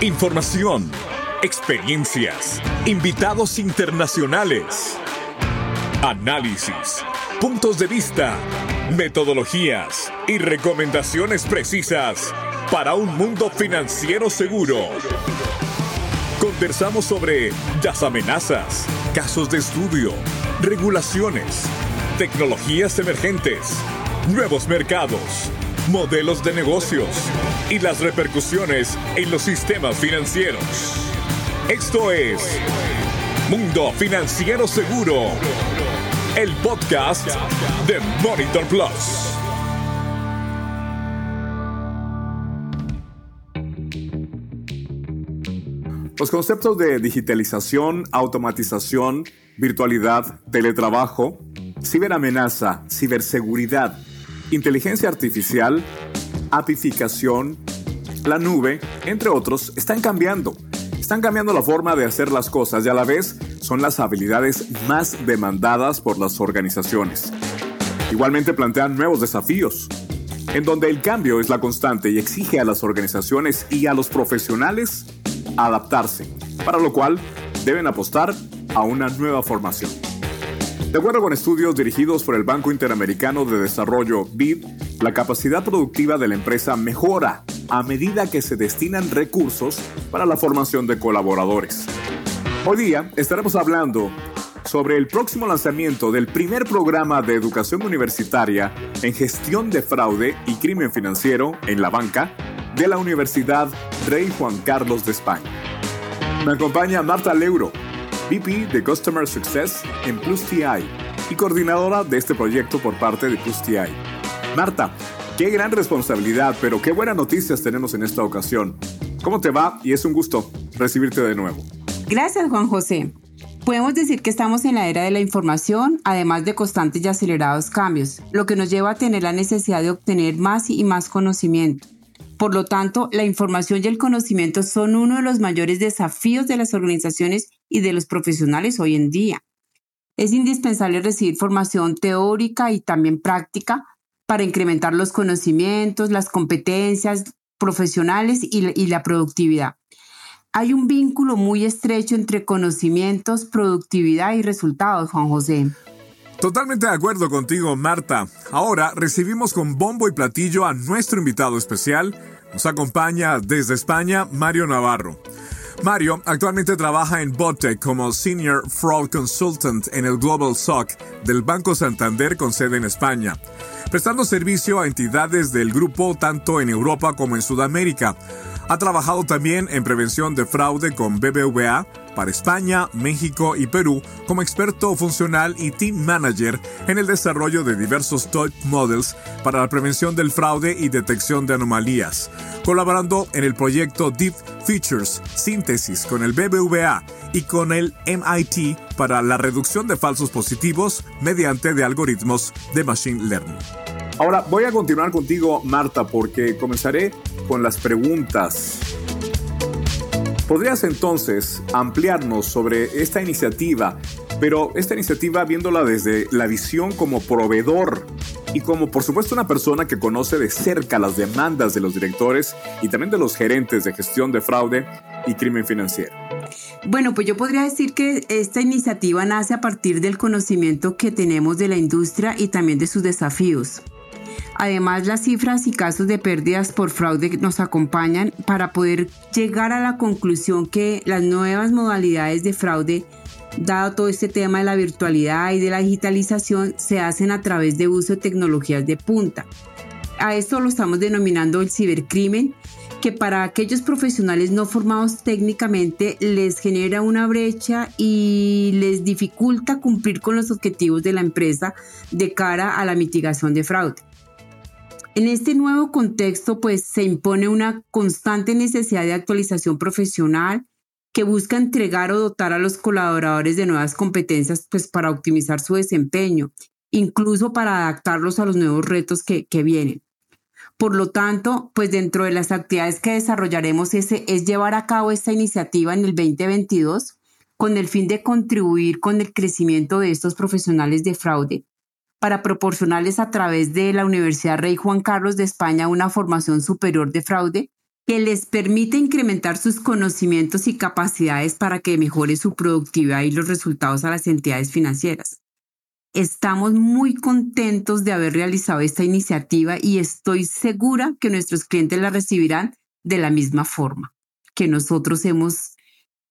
Información, experiencias, invitados internacionales, análisis, puntos de vista, metodologías y recomendaciones precisas para un mundo financiero seguro. Conversamos sobre las amenazas, casos de estudio, regulaciones, tecnologías emergentes, nuevos mercados modelos de negocios y las repercusiones en los sistemas financieros. Esto es Mundo Financiero Seguro, el podcast de Monitor Plus. Los conceptos de digitalización, automatización, virtualidad, teletrabajo, ciberamenaza, ciberseguridad, inteligencia artificial, apificación, la nube, entre otros, están cambiando. Están cambiando la forma de hacer las cosas y a la vez son las habilidades más demandadas por las organizaciones. Igualmente plantean nuevos desafíos, en donde el cambio es la constante y exige a las organizaciones y a los profesionales adaptarse, para lo cual deben apostar a una nueva formación. De acuerdo con estudios dirigidos por el Banco Interamericano de Desarrollo, BID, la capacidad productiva de la empresa mejora a medida que se destinan recursos para la formación de colaboradores. Hoy día estaremos hablando sobre el próximo lanzamiento del primer programa de educación universitaria en gestión de fraude y crimen financiero en la banca de la Universidad Rey Juan Carlos de España. Me acompaña Marta Leuro, VP de Customer Success en Plus TI y coordinadora de este proyecto por parte de Plus TI. Marta, qué gran responsabilidad, pero qué buenas noticias tenemos en esta ocasión. ¿Cómo te va? Y es un gusto recibirte de nuevo. Gracias, Juan José. Podemos decir que estamos en la era de la información, además de constantes y acelerados cambios, lo que nos lleva a tener la necesidad de obtener más y más conocimiento. Por lo tanto, la información y el conocimiento son uno de los mayores desafíos de las organizaciones y de los profesionales hoy en día. Es indispensable recibir formación teórica y también práctica para incrementar los conocimientos, las competencias profesionales y, la productividad. Hay un vínculo muy estrecho entre conocimientos, productividad y resultados, Juan José. Totalmente de acuerdo contigo, Marta. Ahora recibimos con bombo y platillo a nuestro invitado especial. Nos acompaña desde España Mario Navarro. Mario actualmente trabaja en Botec como Senior Fraud Consultant en el Global SOC del Banco Santander con sede en España, prestando servicio a entidades del grupo tanto en Europa como en Sudamérica. Ha trabajado también en prevención de fraude con BBVA para España, México y Perú como experto funcional y team manager en el desarrollo de diversos top models para la prevención del fraude y detección de anomalías, colaborando en el proyecto Deep Features Síntesis con el BBVA y con el MIT para la reducción de falsos positivos mediante de algoritmos de Machine Learning. Ahora voy a continuar contigo, Marta, porque comenzaré con las preguntas. ¿Podrías entonces ampliarnos sobre esta iniciativa, pero esta iniciativa viéndola desde la visión como proveedor y como por supuesto una persona que conoce de cerca las demandas de los directores y también de los gerentes de gestión de fraude y crimen financiero? Bueno, pues yo podría decir que esta iniciativa nace a partir del conocimiento que tenemos de la industria y también de sus desafíos. Además, las cifras y casos de pérdidas por fraude nos acompañan para poder llegar a la conclusión que las nuevas modalidades de fraude, dado todo este tema de la virtualidad y de la digitalización, se hacen a través de uso de tecnologías de punta. A esto lo estamos denominando el cibercrimen, que para aquellos profesionales no formados técnicamente les genera una brecha y les dificulta cumplir con los objetivos de la empresa de cara a la mitigación de fraude. En este nuevo contexto, pues se impone una constante necesidad de actualización profesional que busca entregar o dotar a los colaboradores de nuevas competencias, pues para optimizar su desempeño, incluso para adaptarlos a los nuevos retos que, que vienen. Por lo tanto, pues dentro de las actividades que desarrollaremos ese, es llevar a cabo esta iniciativa en el 2022 con el fin de contribuir con el crecimiento de estos profesionales de fraude para proporcionarles a través de la Universidad Rey Juan Carlos de España una formación superior de fraude que les permite incrementar sus conocimientos y capacidades para que mejore su productividad y los resultados a las entidades financieras. Estamos muy contentos de haber realizado esta iniciativa y estoy segura que nuestros clientes la recibirán de la misma forma que nosotros hemos,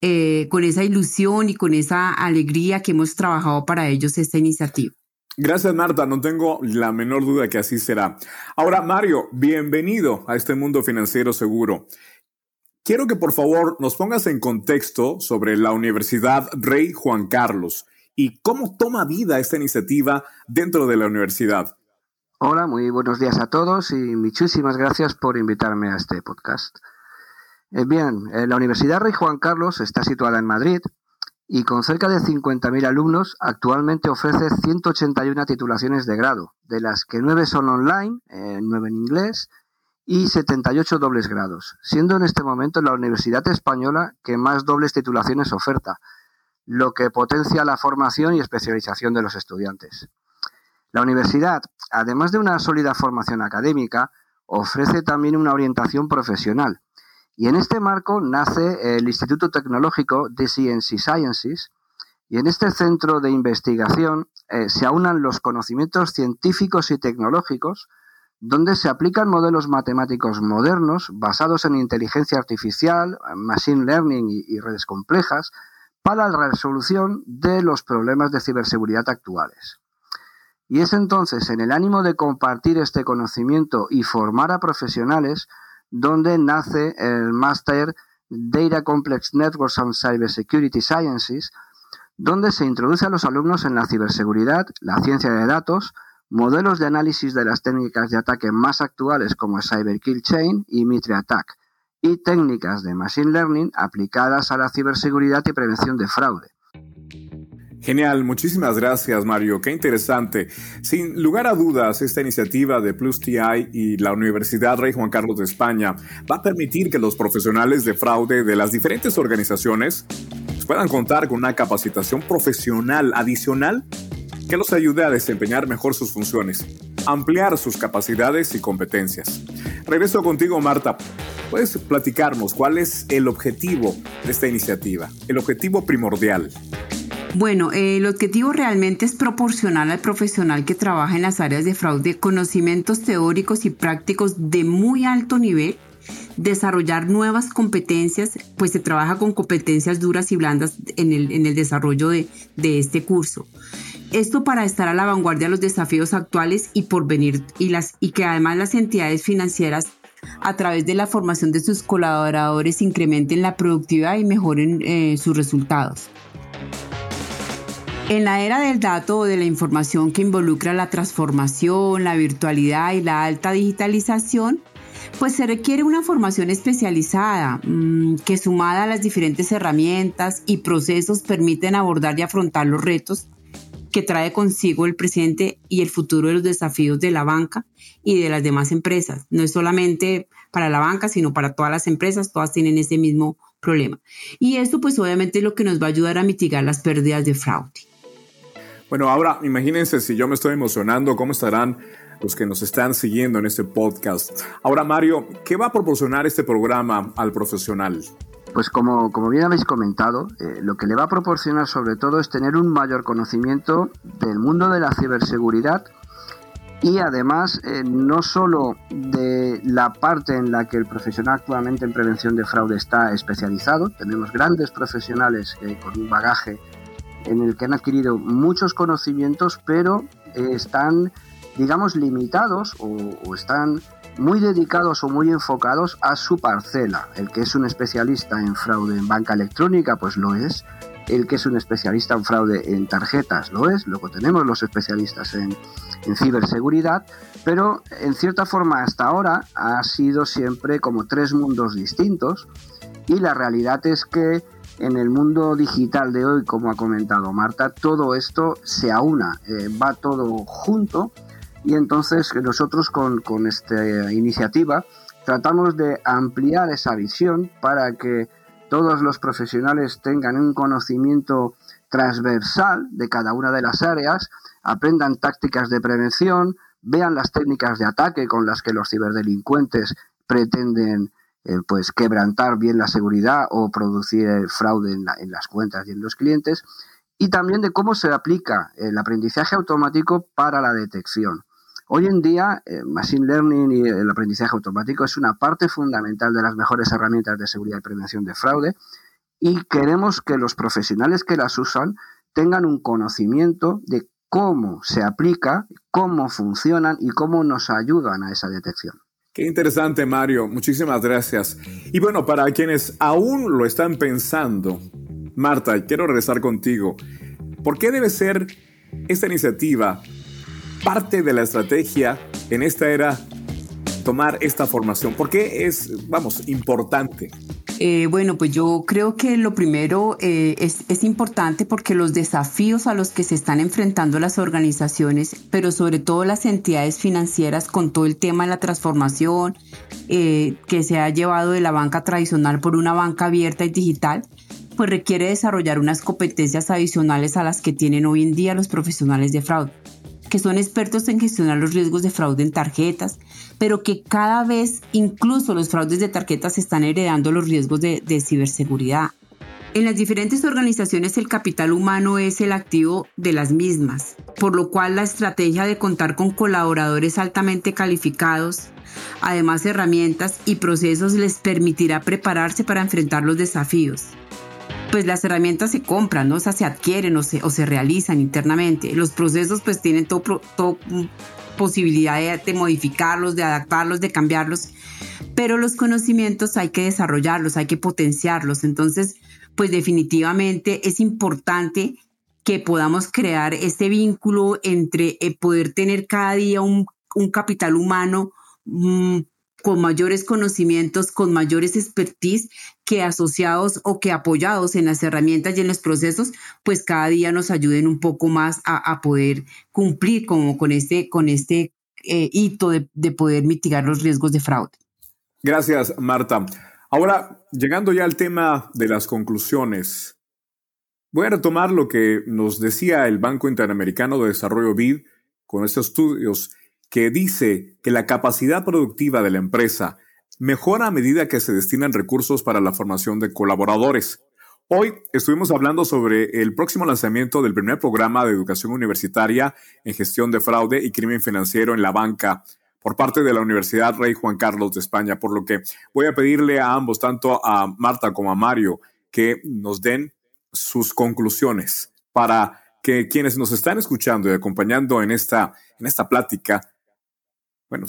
eh, con esa ilusión y con esa alegría que hemos trabajado para ellos esta iniciativa. Gracias, Marta. No tengo la menor duda que así será. Ahora, Mario, bienvenido a este mundo financiero seguro. Quiero que por favor nos pongas en contexto sobre la Universidad Rey Juan Carlos y cómo toma vida esta iniciativa dentro de la universidad. Hola, muy buenos días a todos y muchísimas gracias por invitarme a este podcast. Eh, bien, eh, la Universidad Rey Juan Carlos está situada en Madrid y con cerca de 50.000 alumnos, actualmente ofrece 181 titulaciones de grado, de las que 9 son online, 9 en inglés y 78 dobles grados, siendo en este momento la universidad española que más dobles titulaciones oferta, lo que potencia la formación y especialización de los estudiantes. La universidad, además de una sólida formación académica, ofrece también una orientación profesional, y en este marco nace el Instituto Tecnológico de CNC Sciences, y en este centro de investigación eh, se aunan los conocimientos científicos y tecnológicos, donde se aplican modelos matemáticos modernos basados en inteligencia artificial, machine learning y redes complejas, para la resolución de los problemas de ciberseguridad actuales. Y es entonces en el ánimo de compartir este conocimiento y formar a profesionales donde nace el Master Data Complex Networks and Cybersecurity Sciences, donde se introduce a los alumnos en la ciberseguridad, la ciencia de datos, modelos de análisis de las técnicas de ataque más actuales como Cyber Kill Chain y Mitre Attack, y técnicas de Machine Learning aplicadas a la ciberseguridad y prevención de fraude. Genial, muchísimas gracias Mario, qué interesante. Sin lugar a dudas, esta iniciativa de Plus TI y la Universidad Rey Juan Carlos de España va a permitir que los profesionales de fraude de las diferentes organizaciones puedan contar con una capacitación profesional adicional que los ayude a desempeñar mejor sus funciones, ampliar sus capacidades y competencias. Regreso contigo, Marta. ¿Puedes platicarnos cuál es el objetivo de esta iniciativa, el objetivo primordial? Bueno, el objetivo realmente es proporcionar al profesional que trabaja en las áreas de fraude conocimientos teóricos y prácticos de muy alto nivel, desarrollar nuevas competencias, pues se trabaja con competencias duras y blandas en el, desarrollo de, de este curso. Esto para estar a la vanguardia de los desafíos actuales y por venir y, las, y que además las entidades financieras a través de la formación de sus colaboradores incrementen la productividad y mejoren eh, sus resultados. En la era del dato o de la información que involucra la transformación, la virtualidad y la alta digitalización, pues se requiere una formación especializada mm, que sumada a las diferentes herramientas y procesos permiten abordar y afrontar los retos que trae consigo el presente y el futuro de los desafíos de la banca y de las demás empresas. No es solamente para la banca, sino para todas las empresas, todas tienen ese mismo problema. Y esto pues obviamente es lo que nos va a ayudar a mitigar las pérdidas de fraude. Bueno, ahora imagínense si yo me estoy emocionando, ¿cómo estarán los que nos están siguiendo en este podcast? Ahora, Mario, ¿qué va a proporcionar este programa al profesional? Pues como, como bien habéis comentado, eh, lo que le va a proporcionar sobre todo es tener un mayor conocimiento del mundo de la ciberseguridad y además eh, no solo de la parte en la que el profesional actualmente en prevención de fraude está especializado, tenemos grandes profesionales eh, con un bagaje en el que han adquirido muchos conocimientos, pero están, digamos, limitados o, están muy dedicados o muy enfocados a su parcela. El que es un especialista en fraude en banca electrónica, pues lo es. El que es un especialista en fraude en tarjetas, lo es. Luego tenemos los especialistas en, en ciberseguridad, pero en cierta forma hasta ahora ha sido siempre como tres mundos distintos y la realidad es que en el mundo digital de hoy, como ha comentado Marta, todo esto se aúna, eh, va todo junto. Y entonces nosotros con, con esta iniciativa tratamos de ampliar esa visión para que todos los profesionales tengan un conocimiento transversal de cada una de las áreas, aprendan tácticas de prevención, vean las técnicas de ataque con las que los ciberdelincuentes pretenden eh, pues quebrantar bien la seguridad o producir fraude en, las cuentas y en los clientes, y también de cómo se aplica el aprendizaje automático para la detección. Hoy en día, eh, Machine Learning y el aprendizaje automático es una parte fundamental de las mejores herramientas de seguridad y prevención de fraude y queremos que los profesionales que las usan tengan un conocimiento de cómo se aplica, cómo funcionan y cómo nos ayudan a esa detección. Qué interesante, Mario. Muchísimas gracias. Y bueno, para quienes aún lo están pensando, Marta, quiero regresar contigo. ¿Por qué debe ser esta iniciativa parte de la estrategia en esta era tomar esta formación? ¿Por qué es, vamos, importante? Eh, bueno, pues yo creo que lo primero eh, es, importante porque los desafíos a los que se están enfrentando las organizaciones, pero sobre todo las entidades financieras con todo el tema de la transformación eh, que se ha llevado de la banca tradicional por una banca abierta y digital, pues requiere desarrollar unas competencias adicionales a las que tienen hoy en día los profesionales de fraude que son expertos en gestionar los riesgos de fraude en tarjetas, pero que cada vez incluso los fraudes de tarjetas están heredando los riesgos de, ciberseguridad. En las diferentes organizaciones el capital humano es el activo de las mismas, por lo cual la estrategia de contar con colaboradores altamente calificados, además herramientas y procesos les permitirá prepararse para enfrentar los desafíos pues las herramientas se compran, ¿no? O sea, se adquieren o se, o se realizan internamente. Los procesos pues tienen todo, posibilidad de, modificarlos, de adaptarlos, de cambiarlos, pero los conocimientos hay que desarrollarlos, hay que potenciarlos. Entonces, pues definitivamente es importante que podamos crear este vínculo entre eh, poder tener cada día un, un capital humano mm, con mayores conocimientos, con mayores expertise que asociados o que apoyados en las herramientas y en los procesos, pues cada día nos ayuden un poco más a, poder cumplir como con este, con este eh, hito de, de poder mitigar los riesgos de fraude. Gracias, Marta. Ahora, llegando ya al tema de las conclusiones, voy a retomar lo que nos decía el Banco Interamericano de Desarrollo BID con estos estudios que dice que la capacidad productiva de la empresa mejora a medida que se destinan recursos para la formación de colaboradores. Hoy estuvimos hablando sobre el próximo lanzamiento del primer programa de educación universitaria en gestión de fraude y crimen financiero en la banca por parte de la Universidad Rey Juan Carlos de España, por lo que voy a pedirle a ambos, tanto a Marta como a Mario, que nos den sus conclusiones para que quienes nos están escuchando y acompañando en esta, en esta plática bueno,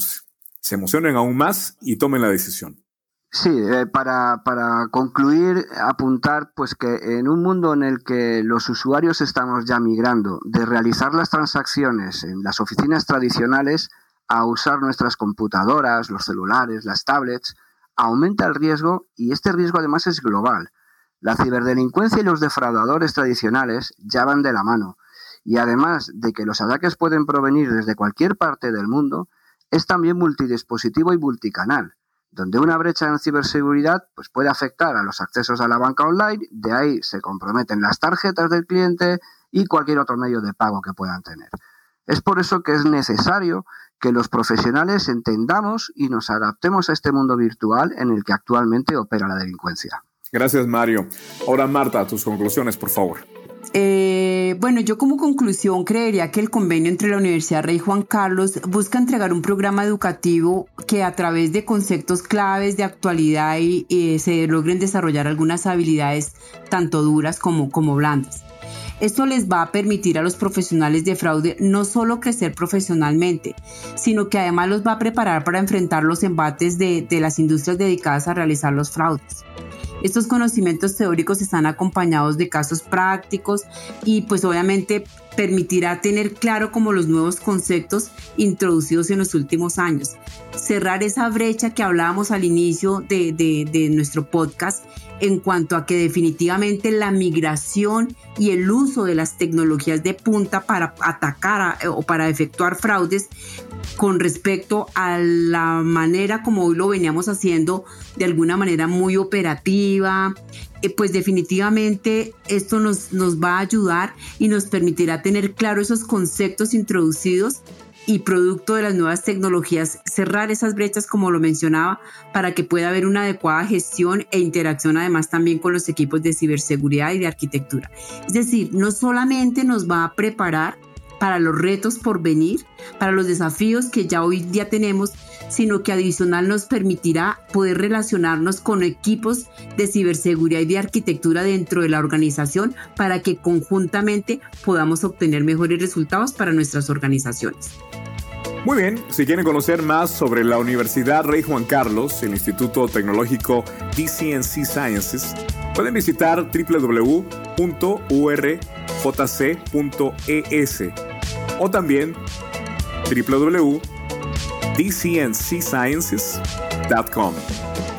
se emocionen aún más y tomen la decisión. Sí, eh, para, para, concluir, apuntar pues que en un mundo en el que los usuarios estamos ya migrando de realizar las transacciones en las oficinas tradicionales a usar nuestras computadoras, los celulares, las tablets, aumenta el riesgo y este riesgo además es global. La ciberdelincuencia y los defraudadores tradicionales ya van de la mano y además de que los ataques pueden provenir desde cualquier parte del mundo, es también multidispositivo y multicanal, donde una brecha en ciberseguridad pues, puede afectar a los accesos a la banca online, de ahí se comprometen las tarjetas del cliente y cualquier otro medio de pago que puedan tener. Es por eso que es necesario que los profesionales entendamos y nos adaptemos a este mundo virtual en el que actualmente opera la delincuencia. Gracias, Mario. Ahora, Marta, tus conclusiones, por favor. Eh, bueno, yo como conclusión creería que el convenio entre la Universidad Rey Juan Carlos busca entregar un programa educativo que a través de conceptos claves de actualidad y, se logren desarrollar algunas habilidades tanto duras como, como blandas. Esto les va a permitir a los profesionales de fraude no solo crecer profesionalmente, sino que además los va a preparar para enfrentar los embates de las industrias dedicadas a realizar los fraudes. Estos conocimientos teóricos están acompañados de casos prácticos y pues obviamente permitirá tener claro como los nuevos conceptos introducidos en los últimos años. Cerrar esa brecha que hablábamos al inicio de, de nuestro podcast en cuanto a que definitivamente la migración y el uso de las tecnologías de punta para atacar o para efectuar fraudes con respecto a la manera como hoy lo veníamos haciendo de alguna manera muy operativa, eh, pues definitivamente esto nos, nos va a ayudar y nos permitirá tener claro esos conceptos introducidos y producto de las nuevas tecnologías, cerrar esas brechas como lo mencionaba para que pueda haber una adecuada gestión e interacción además también con los equipos de ciberseguridad y de arquitectura. Es decir, no solamente nos va a preparar para los retos por venir, para los desafíos que ya hoy día tenemos, sino que adicional nos permitirá poder relacionarnos con equipos de ciberseguridad y de arquitectura dentro de la organización para que conjuntamente podamos obtener mejores resultados para nuestras organizaciones. Muy bien, si quieren conocer más sobre la Universidad Rey Juan Carlos, el Instituto Tecnológico DCNC Sciences, pueden visitar www.urjc.es o también www.dcncsciences.com.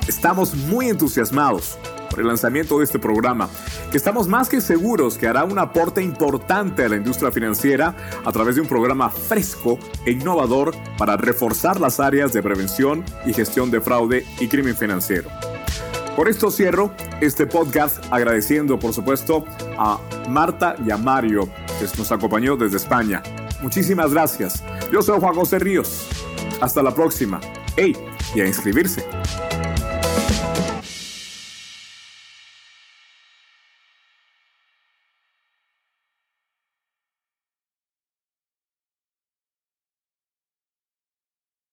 Estamos muy entusiasmados por el lanzamiento de este programa, que estamos más que seguros que hará un aporte importante a la industria financiera a través de un programa fresco e innovador para reforzar las áreas de prevención y gestión de fraude y crimen financiero. Por esto cierro este podcast agradeciendo, por supuesto, a Marta y a Mario, que nos acompañó desde España. Muchísimas gracias. Yo soy Juan José Ríos. Hasta la próxima. ¡Hey! Y a inscribirse.